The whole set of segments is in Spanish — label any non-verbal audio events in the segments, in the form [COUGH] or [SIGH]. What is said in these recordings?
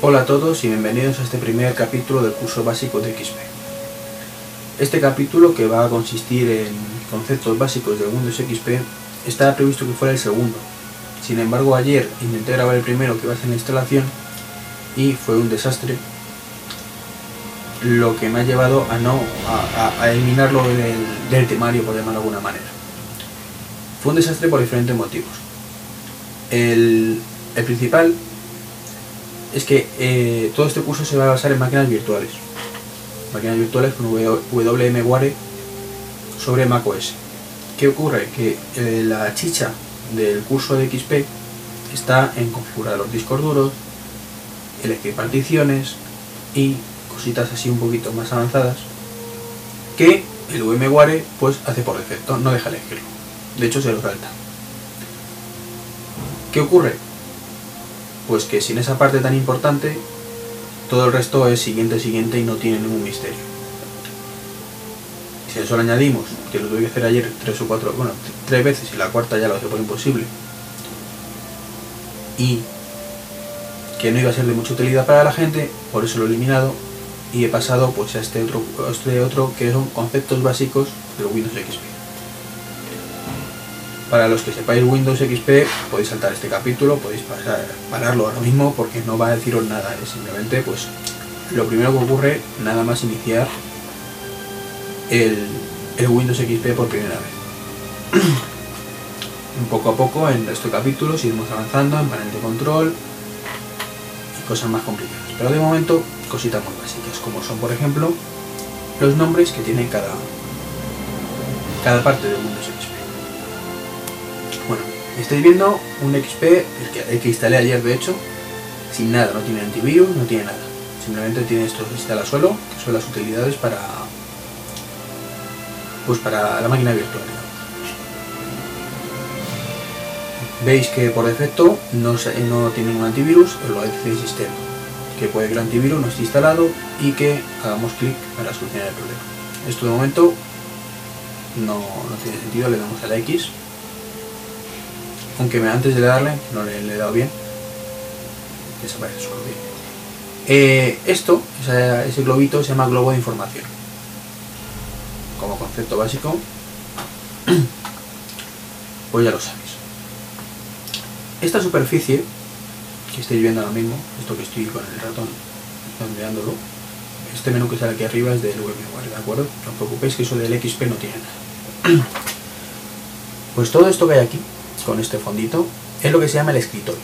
Hola a todos y bienvenidos a este primer capítulo del curso básico de XP. Este capítulo, que va a consistir en conceptos básicos de Windows XP, estaba previsto que fuera el segundo. Sin embargo, ayer intenté grabar el primero que va a ser la instalación y fue un desastre, lo que me ha llevado a no a, eliminarlo del, temario, por llamarlo de alguna manera. Fue un desastre por diferentes motivos. El principal es que eh, todo este curso se va a basar en máquinas virtuales. Máquinas virtuales con WMWare sobre macOS. ¿Qué ocurre? Que eh, la chicha del curso de XP está en configurar los discos duros, elegir particiones y cositas así un poquito más avanzadas que el VMware pues hace por defecto, no deja elegirlo. De hecho se lo salta. ¿Qué ocurre? Pues que sin esa parte tan importante, todo el resto es siguiente, siguiente y no tiene ningún misterio. Si a eso le añadimos que lo tuve que hacer ayer tres o cuatro, bueno, tres veces y la cuarta ya lo hace por imposible, y que no iba a ser de mucha utilidad para la gente, por eso lo he eliminado y he pasado pues a este otro, este otro que son conceptos básicos de Windows XP. Para los que sepáis Windows XP, podéis saltar este capítulo, podéis pasar, pararlo ahora mismo porque no va a deciros nada, es simplemente pues lo primero que ocurre nada más iniciar el, Windows XP por primera vez. [CLEARS THROAT] poco a poco en estos capítulos iremos avanzando en panel de control y cosas más complicadas. Pero de momento cositas muy básicas, como son por ejemplo los nombres que tiene cada, cada parte de Windows XP. Estáis viendo un XP, el que, instalé ayer de hecho, sin nada, no tiene antivirus, no tiene nada. Simplemente tiene esto instala suelo, que son las utilidades para pues para la máquina virtual. Veis que por defecto no, no tiene ningún antivirus, lo dice el sistema. Que puede que el antivirus no esté instalado y que hagamos clic para solucionar el problema. Esto de momento no, no tiene sentido, le damos a la X aunque antes de darle, no le, he dado bien, desaparece su eh, esto, ese globito se llama globo de información. Como concepto básico, [CLEARS THROAT] pues ya lo sabéis. Esta superficie que estáis viendo ahora mismo, esto que estoy con el ratón ondeándolo, este menú que sale aquí arriba es del VMware, ¿de acuerdo? No os preocupéis que eso del XP no tiene nada. [CLEARS THROAT] Pues todo esto que hay aquí con este fondito, es lo que se llama el escritorio.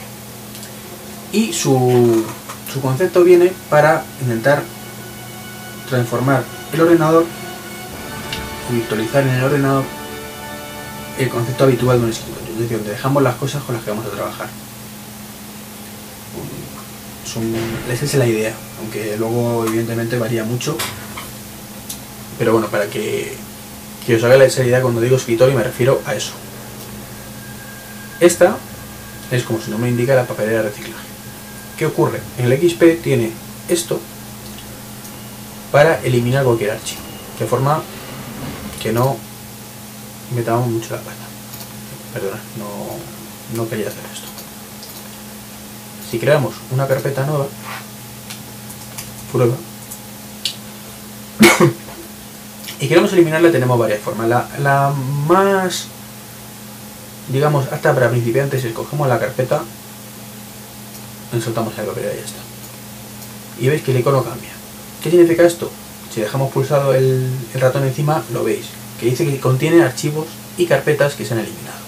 Y su, su concepto viene para intentar transformar el ordenador virtualizar en el ordenador el concepto habitual de un escritorio, es decir, donde dejamos las cosas con las que vamos a trabajar. esa es la idea, aunque luego evidentemente varía mucho. Pero bueno, para que, que os haga la idea cuando digo escritorio me refiero a eso. Esta es como su nombre indica la papelera de reciclaje. ¿Qué ocurre? En el XP tiene esto para eliminar cualquier archivo, de forma que no metamos mucho la pata. Perdona, no, no quería hacer esto. Si creamos una carpeta nueva, prueba, [COUGHS] y queremos eliminarla, tenemos varias formas. La, la más digamos, hasta para principiantes, escogemos la carpeta, insertamos el papel y ya está. Y veis que el icono cambia. ¿Qué significa esto? Si dejamos pulsado el, ratón encima, lo veis, que dice que contiene archivos y carpetas que se han eliminado.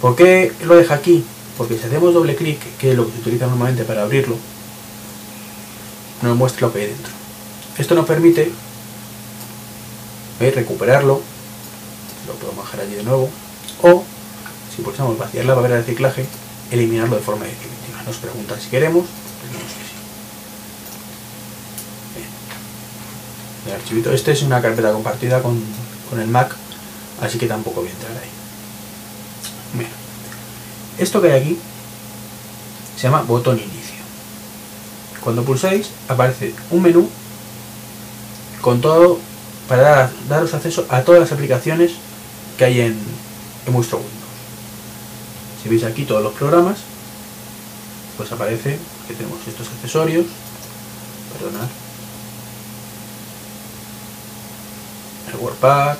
¿Por qué lo deja aquí? Porque si hacemos doble clic, que es lo que se utiliza normalmente para abrirlo, nos muestra lo que hay dentro. Esto nos permite recuperarlo, lo puedo bajar allí de nuevo, o, si pulsamos vaciar la barrera de reciclaje, eliminarlo de forma definitiva. Nos pregunta si queremos, decimos que sí. El archivito, este es una carpeta compartida con, el Mac, así que tampoco voy a entrar ahí. Bien. Esto que hay aquí se llama botón inicio. Cuando pulsáis aparece un menú con todo para daros acceso a todas las aplicaciones que hay en, en vuestro Windows. Si veis aquí todos los programas, pues aparece Aquí tenemos estos accesorios. Perdonad. El WordPad,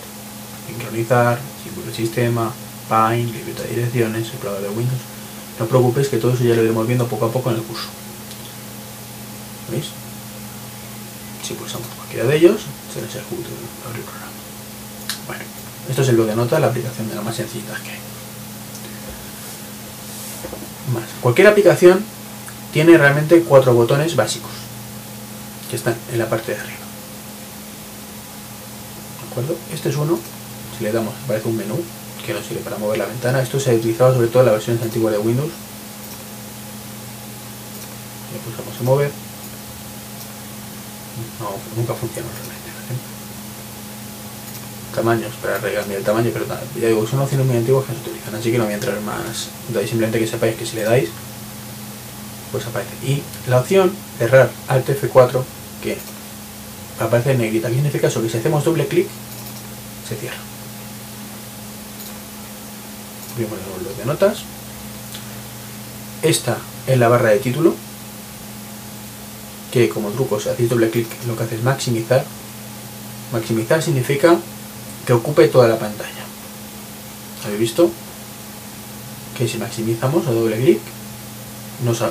sincronizar, de sistema, Pine, libreta de direcciones, explorador de Windows. No os preocupéis que todo eso ya lo iremos viendo poco a poco en el curso. ¿Veis? Si pulsamos cualquiera de ellos, se nos ejecuta el programa. Esto es el bloque de notas, la aplicación de las más sencillitas que hay. Cualquier aplicación tiene realmente cuatro botones básicos que están en la parte de arriba. ¿De acuerdo? Este es uno. Si le damos, aparece un menú que nos sirve para mover la ventana. Esto se ha utilizado sobre todo en las versiones antiguas de Windows. Le pulsamos en mover. No, nunca funciona realmente. Tamaños para arreglar el tamaño, pero ya digo, son opciones muy antiguas que se utilizan, así que no voy a entrar más. Entonces simplemente que sepáis que si le dais, pues aparece. Y la opción cerrar Alt F4, que aparece en negrita, ¿qué significa eso? Que si hacemos doble clic, se cierra. Abrimos el blog de notas. Esta es la barra de título, que como truco, si hacéis doble clic, lo que hace es maximizar. Maximizar significa que ocupe toda la pantalla. ¿Habéis visto? Que si maximizamos a doble clic, nos,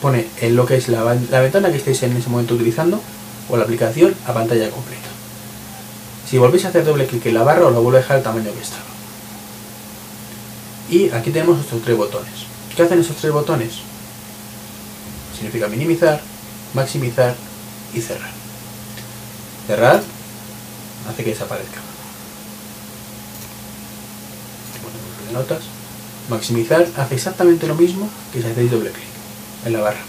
pone en lo que es la, ventana que estéis en ese momento utilizando o la aplicación a pantalla completa. Si volvéis a hacer doble clic en la barra, os lo vuelve a dejar al tamaño que estaba. Y aquí tenemos estos tres botones. ¿Qué hacen esos tres botones? Significa minimizar, maximizar y cerrar. Cerrar hace que desaparezca. de notas. Maximizar hace exactamente lo mismo que si hacéis doble clic en la barra,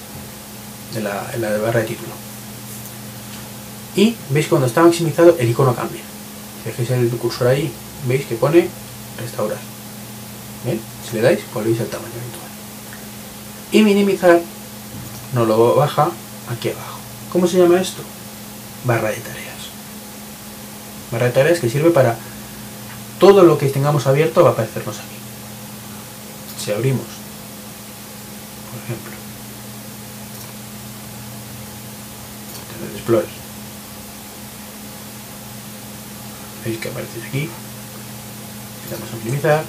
en la, en la barra de título. Y veis cuando está maximizado el icono cambia. Si dejéis el cursor ahí, veis que pone restaurar. ¿Bien? Si le dais, volvéis al tamaño habitual. Y minimizar nos lo baja aquí abajo. ¿Cómo se llama esto? Barra de tareas. Barra de tareas que sirve para todo lo que tengamos abierto va a aparecernos aquí. Si abrimos, por ejemplo, Internet Explorer, veis que aparece aquí, le damos a minimizar,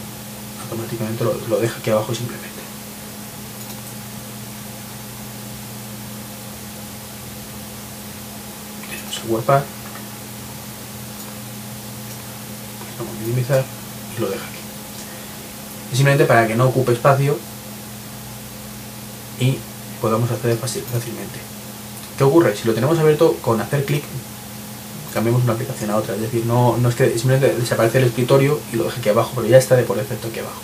automáticamente lo, lo deja aquí abajo simplemente. El WordPad, vamos a minimizar y lo deja aquí. Es simplemente para que no ocupe espacio y podamos acceder fácilmente. ¿Qué ocurre? Si lo tenemos abierto con hacer clic, cambiamos una aplicación a otra. Es decir, no, no es que simplemente desaparece el escritorio y lo deja aquí abajo, pero ya está de por defecto aquí abajo.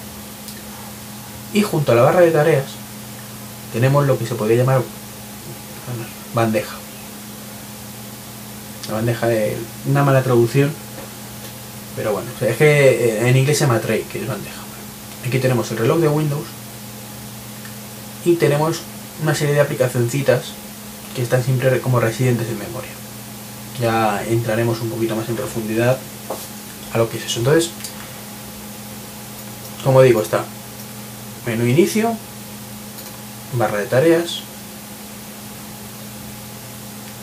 Y junto a la barra de tareas tenemos lo que se podría llamar bandeja. La bandeja de una mala traducción, pero bueno, es que en inglés se llama tray, que es bandeja. Aquí tenemos el reloj de Windows y tenemos una serie de aplicacioncitas que están siempre como residentes en memoria. Ya entraremos un poquito más en profundidad a lo que es eso. Entonces, como digo, está menú inicio, barra de tareas,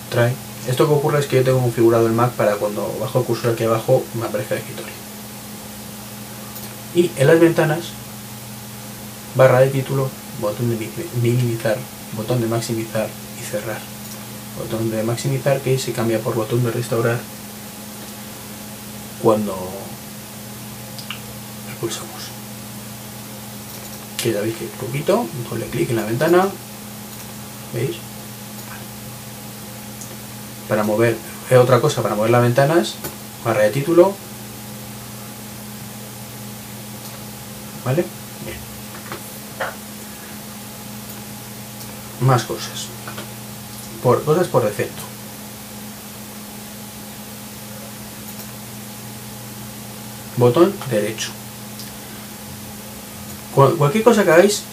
trae. Esto que ocurre es que yo tengo configurado el Mac para cuando bajo el cursor aquí abajo me aparezca el escritorio. Y en las ventanas, barra de título, botón de minimizar, botón de maximizar y cerrar. Botón de maximizar que se cambia por botón de restaurar cuando pulsamos. Que ya veis que poquito, doble clic en la ventana, ¿veis? Para mover, es otra cosa, para mover las ventanas, barra de título, ¿Vale? Bien. Más cosas. Por, cosas por defecto. Botón derecho. cualquier cosa que hagáis,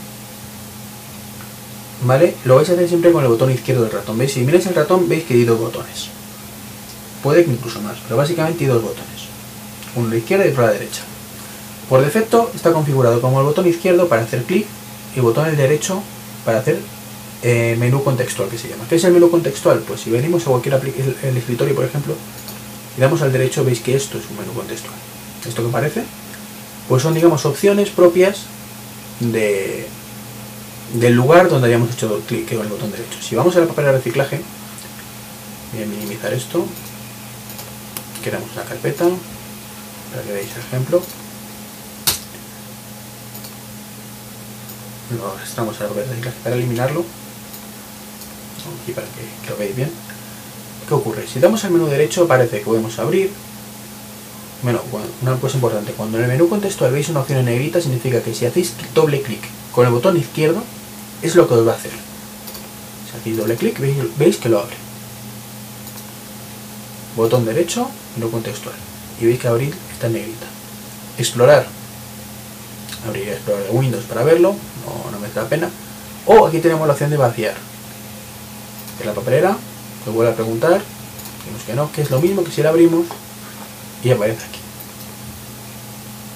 ¿vale? Lo vais a hacer siempre con el botón izquierdo del ratón. ¿Veis? Si miráis el ratón, veis que hay dos botones. Puede que incluso más, pero básicamente hay dos botones. Uno a la izquierda y otro a la derecha. Por defecto está configurado como el botón izquierdo para hacer clic y el botón derecho para hacer eh, menú contextual que se llama. ¿Qué es el menú contextual? Pues si venimos a cualquier el escritorio, por ejemplo, y damos al derecho, veis que esto es un menú contextual. ¿Esto que parece? Pues son, digamos, opciones propias de, del lugar donde hayamos hecho clic con el botón derecho. Si vamos a la papel de reciclaje, voy a minimizar esto, creamos una carpeta, para que veáis el ejemplo. Lo arrastramos a la para eliminarlo, aquí para que, lo veáis bien. ¿Qué ocurre? Si damos al menú derecho aparece que podemos abrir, bueno, una cosa importante, cuando en el menú contextual veis una opción en negrita significa que si hacéis doble clic con el botón izquierdo es lo que os va a hacer. Si hacéis doble clic veis, que lo abre. Botón derecho, menú contextual. Y veis que abrir está en negrita. Explorar. Abrir explorar Windows para verlo, no, merece la pena. O aquí tenemos la opción de vaciar. En la papelera, me vuelve a preguntar, decimos que no, que es lo mismo que si la abrimos y aparece aquí.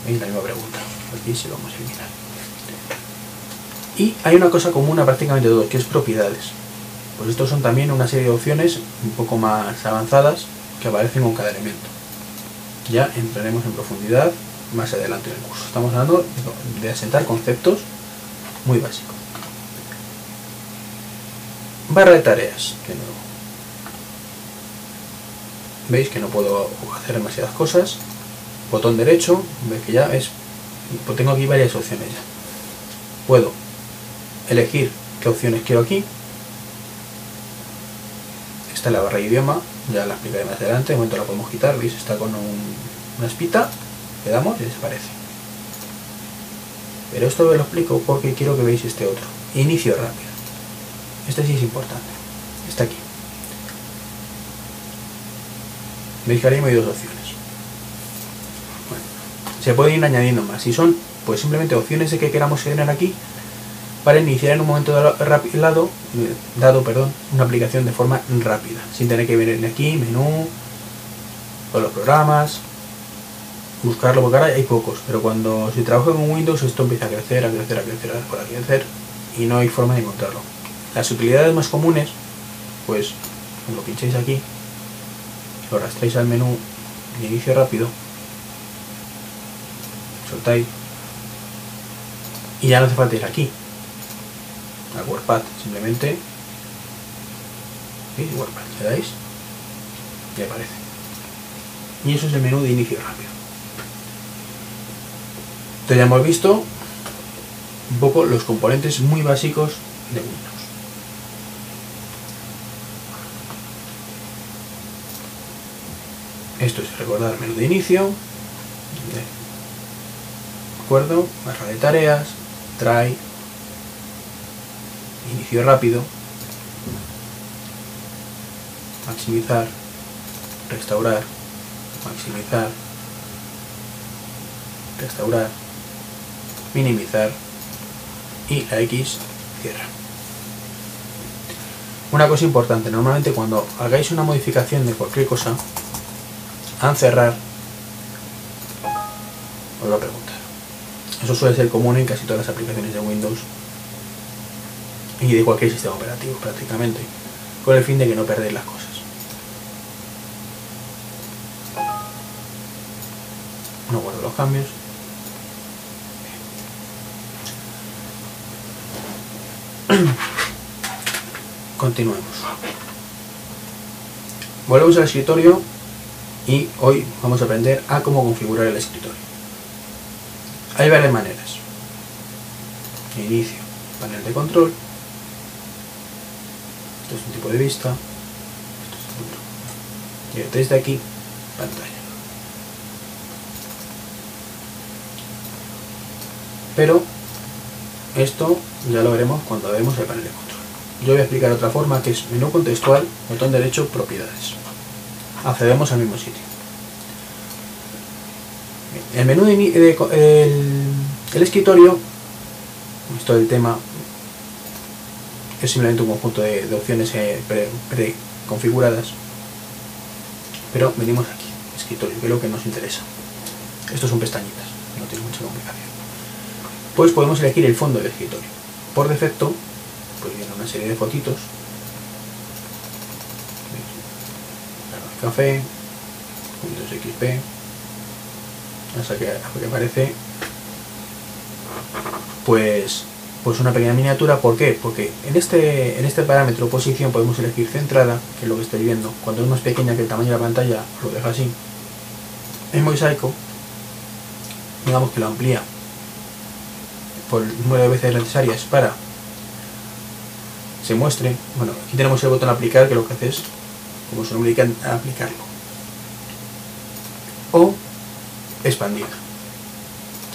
Veis la misma pregunta. Aquí se lo vamos a eliminar. Y hay una cosa común a prácticamente todos, que es propiedades. Pues estos son también una serie de opciones un poco más avanzadas que aparecen con cada elemento. Ya entraremos en profundidad más adelante en el curso. Estamos hablando de asentar conceptos muy básicos. Barra de tareas, de nuevo. Veis que no puedo hacer demasiadas cosas. Botón derecho, veis que ya es... Pues tengo aquí varias opciones ya. Puedo elegir qué opciones quiero aquí. Esta es la barra de idioma, ya la explicaré más adelante, de momento la podemos quitar, veis, está con una espita, le damos y desaparece. Pero esto lo explico porque quiero que veáis este otro, inicio rápido. Este sí es importante, está aquí. Veis que ahora hay dos opciones. se pueden ir añadiendo más. Si son, pues simplemente opciones de que queramos tener aquí, para iniciar en un momento dado, dado perdón, una aplicación de forma rápida, sin tener que venir aquí, menú, o los programas, buscarlo, porque ahora hay pocos, pero cuando se trabaja con Windows esto empieza a crecer, a crecer, a crecer, a crecer, y no hay forma de encontrarlo. Las utilidades más comunes, pues, lo pincháis aquí, lo arrastráis al menú de inicio rápido, soltáis, y ya no hace falta ir aquí, al WordPad simplemente. WordPad, le dais y aparece y eso es el menú de inicio rápido entonces ya hemos visto. Un poco los componentes muy básicos de Windows. Esto es recordar menú de inicio. De acuerdo. Barra de tareas. Try. Inicio rápido, maximizar, restaurar, maximizar, restaurar, minimizar y la X cierra. Una cosa importante, normalmente cuando hagáis una modificación de cualquier cosa, a cerrar, os va a preguntar. Eso suele ser común en casi todas las aplicaciones de Windows y de cualquier sistema operativo prácticamente, con el fin de que no perdáis las cosas. No guardo los cambios. Continuemos. Volvemos al escritorio y hoy vamos a aprender a cómo configurar el escritorio. Hay varias maneras. Inicio, panel de control, esto es un tipo de vista, esto es. Y desde aquí, pantalla. Pero esto ya lo veremos cuando vemos el panel de control. Yo voy a explicar otra forma que es menú contextual, botón derecho, propiedades. Accedemos al mismo sitio. El menú de, el, el escritorio, esto del tema es simplemente un conjunto de, opciones eh, preconfiguradas. Pero venimos aquí, escritorio, que es lo que nos interesa. Estos son pestañitas, no tiene mucha complicación. Pues podemos elegir el fondo del escritorio. Por defecto, pues viene una serie de fotitos. Café, Windows XP, hasta que, hasta que aparece pues pues una pequeña miniatura, ¿por qué? Porque en este, en este parámetro posición podemos elegir centrada, que es lo que estoy viendo. Cuando es más pequeña que el tamaño de la pantalla, lo deja así. En mosaico, digamos que lo amplía por el número de veces necesarias para se muestre. Bueno, aquí tenemos el botón aplicar que lo que hace es, como su nombre indica, aplicarlo. O expandir,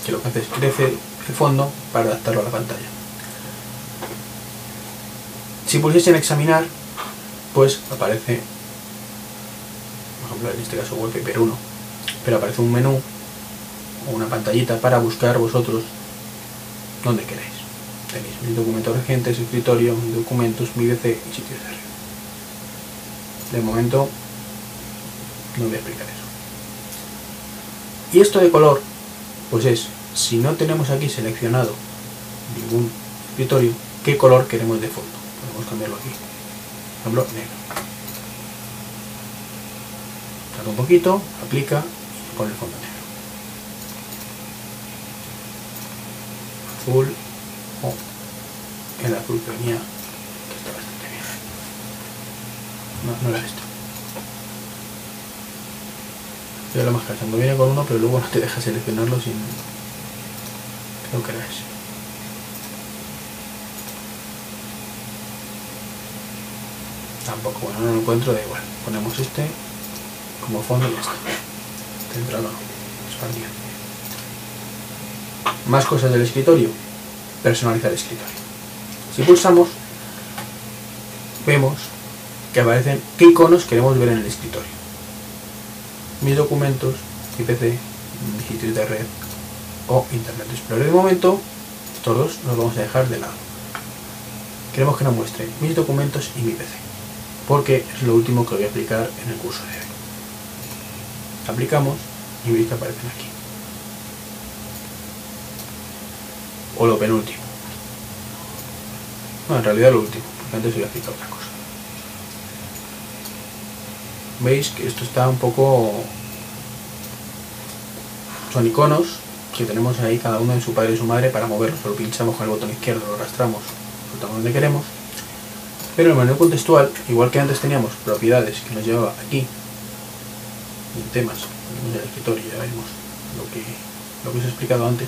que lo que hace es crecer el fondo para adaptarlo a la pantalla. Si pulsiesen examinar, pues aparece, por ejemplo en este caso wallpaper 1, pero aparece un menú o una pantallita para buscar vosotros donde queráis. Tenéis mis documentos recientes, escritorio, mis documentos, mi DC y sitios de red. De momento no voy a explicar eso. Y esto de color, pues es, si no tenemos aquí seleccionado ningún escritorio, qué color queremos de fondo. Podemos cambiarlo aquí. Por ejemplo, negro. Tarda un poquito, aplica y pone el fondo negro. Azul o el azul que venía, que está bastante bien. No, no era esto. Pero lo más viene con uno, pero luego no te deja seleccionarlo sin. Creo que era ese. Tampoco, bueno, no lo encuentro, da igual. Ponemos este como fondo y ya está. Centrado, expandido. Más cosas del escritorio. Personalizar escritorio. Si pulsamos, vemos que aparecen qué iconos queremos ver en el escritorio. Mis documentos, mi PC, mi sitio de red o Internet Explorer. De momento, todos los vamos a dejar de lado. Queremos que nos muestre mis documentos y mi PC, porque es lo último que voy a aplicar en el curso de hoy. Aplicamos y veis que aparecen aquí. O lo penúltimo. No, en realidad lo último, porque antes voy a explicar otra cosa. Veis que esto está un poco... Son iconos que tenemos ahí cada uno en su padre y su madre para moverlos. Lo pinchamos con el botón izquierdo, lo arrastramos, soltamos donde queremos. Pero el menú contextual, igual que antes teníamos propiedades que nos llevaba aquí, en temas, en el escritorio, ya veremos lo que, lo que os he explicado antes.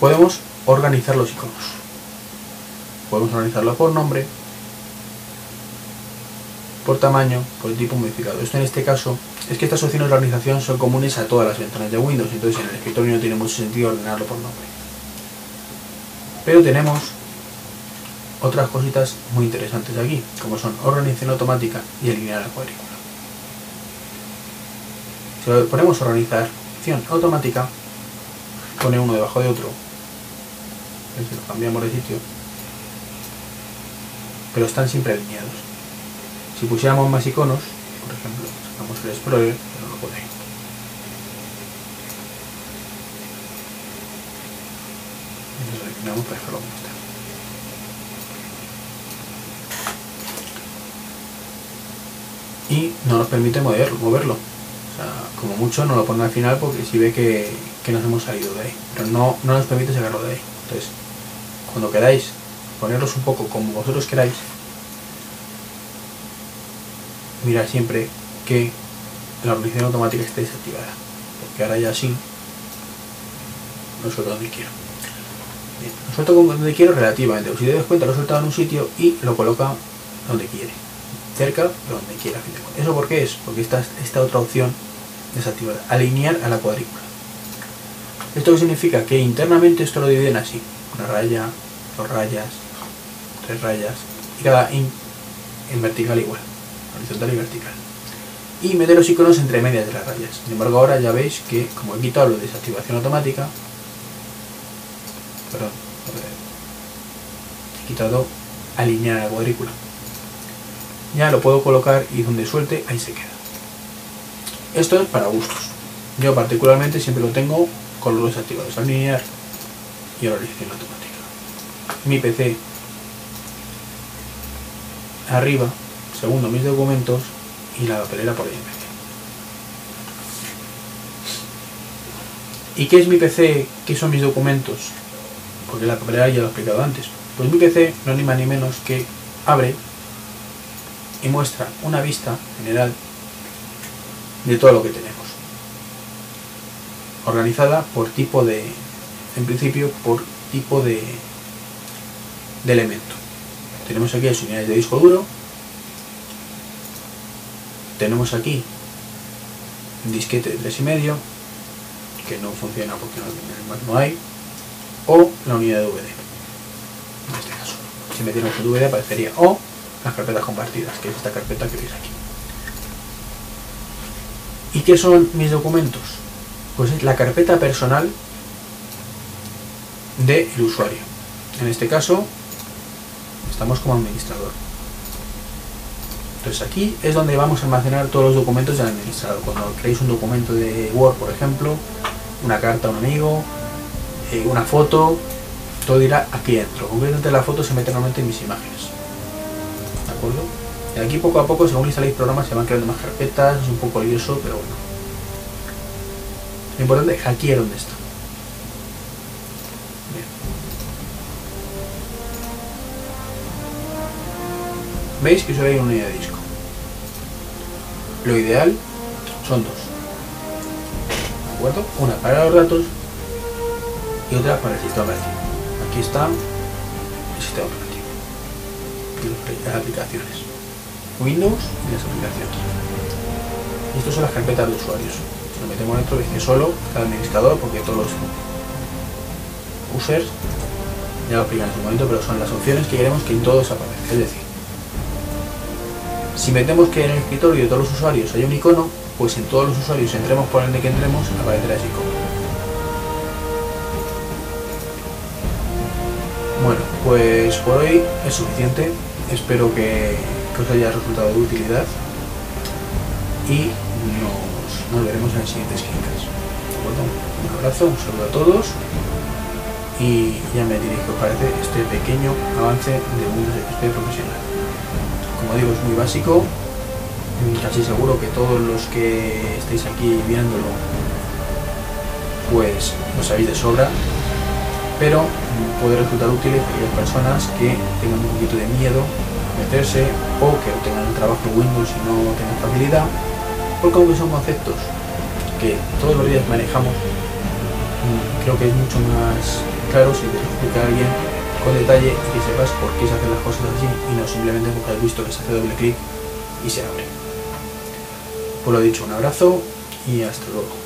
Podemos organizar los iconos. Podemos organizarlo por nombre, por tamaño, por tipo modificado. Esto en este caso es que estas opciones de organización son comunes a todas las ventanas de Windows, entonces en el escritorio no tiene mucho sentido ordenarlo por nombre. Pero tenemos otras cositas muy interesantes aquí, como son organización automática y alinear la cuadrícula. Si ponemos organizar acción automática, pone uno debajo de otro, si lo cambiamos de sitio, pero están siempre alineados. Si pusiéramos más iconos, por ejemplo, sacamos el Explorer, pero no. Entonces lo eliminamos para dejarlo como está. Y no nos permite mover, moverlo. O sea, como mucho no lo pone al final porque si ve que, que nos hemos salido de ahí. Pero no, no nos permite sacarlo de ahí. Entonces, cuando queráis ponerlos un poco como vosotros queráis, mirad siempre que la organización automática esté desactivada. Porque ahora ya sí lo suelto donde quiero. Lo suelto donde quiero relativamente. Si te das cuenta, lo soltado en un sitio y lo coloca donde quiere. Cerca de donde quiera. ¿Eso por qué es? Porque está esta otra opción desactivada. Alinear a la cuadrícula. ¿Esto significa? Que internamente esto lo dividen así. Una raya, dos rayas, tres rayas. Y cada in en vertical igual. Horizontal y vertical. Y meter los iconos entre medias de las rayas. Sin embargo ahora ya veis que como he quitado lo de desactivación automática, perdón, he quitado alinear la cuadrícula. Ya lo puedo colocar y donde suelte ahí se queda. Esto es para gustos. Yo particularmente siempre lo tengo con los desactivados, alinear y organización automática. Mi PC arriba, segundo mis documentos y la papelera por ahí. ¿Y qué es mi PC? ¿Qué son mis documentos? Porque la papelera ya lo he explicado antes. Pues mi PC no es ni más ni menos que abre y muestra una vista general de todo lo que tenemos. Organizada por tipo de, en principio, por tipo de, de elemento. Tenemos aquí las unidades de disco duro. Tenemos aquí un disquete de 3,5 que no funciona porque no, hay. O la unidad de DVD. En este caso. Si metiéramos un DVD aparecería o las carpetas compartidas, que es esta carpeta que veis aquí. ¿Y qué son mis documentos? Pues es la carpeta personal del usuario. En este caso, estamos como administrador. Entonces aquí es donde vamos a almacenar todos los documentos del administrador. Cuando creéis un documento de Word, por ejemplo, una carta a un amigo, eh, una foto, todo irá aquí dentro. Concretamente la foto se mete normalmente en mis imágenes. ¿De acuerdo? Y aquí poco a poco, según instaléis programas, se van creando más carpetas, es un poco lioso, pero bueno. Lo importante es aquí es donde está. Veis que solo hay una unidad de disco. Lo ideal son dos. ¿De acuerdo? Una para los datos y otra para el sistema operativo. Aquí está el sistema operativo y las aplicaciones. Windows y las aplicaciones. Y estas son las carpetas de usuarios. Si lo metemos dentro, que solo el administrador, porque todos los users ya lo explican en su momento, pero son las opciones que queremos que en todos aparezca. Es decir, si metemos que en el escritorio de todos los usuarios hay un icono, pues en todos los usuarios entremos por el de que entremos, aparecerá ese icono. Bueno, pues por hoy es suficiente. Espero que, os haya resultado de utilidad y nos, veremos en el siguiente Screencast. Un abrazo, un saludo a todos y ya me diré qué os parece este pequeño avance de Windows XP profesional como digo, es muy básico. Casi seguro que todos los que estéis aquí viéndolo, pues lo sabéis de sobra, pero puede resultar útil para aquellas personas que tengan un poquito de miedo meterse o que tengan el trabajo Windows y no tengan facilidad, porque aunque son conceptos que todos los días manejamos, creo que es mucho más claro si te explica alguien con detalle y sepas por qué se hacen las cosas así y no simplemente porque has visto que se hace doble clic y se abre. Pues lo dicho, un abrazo y hasta luego.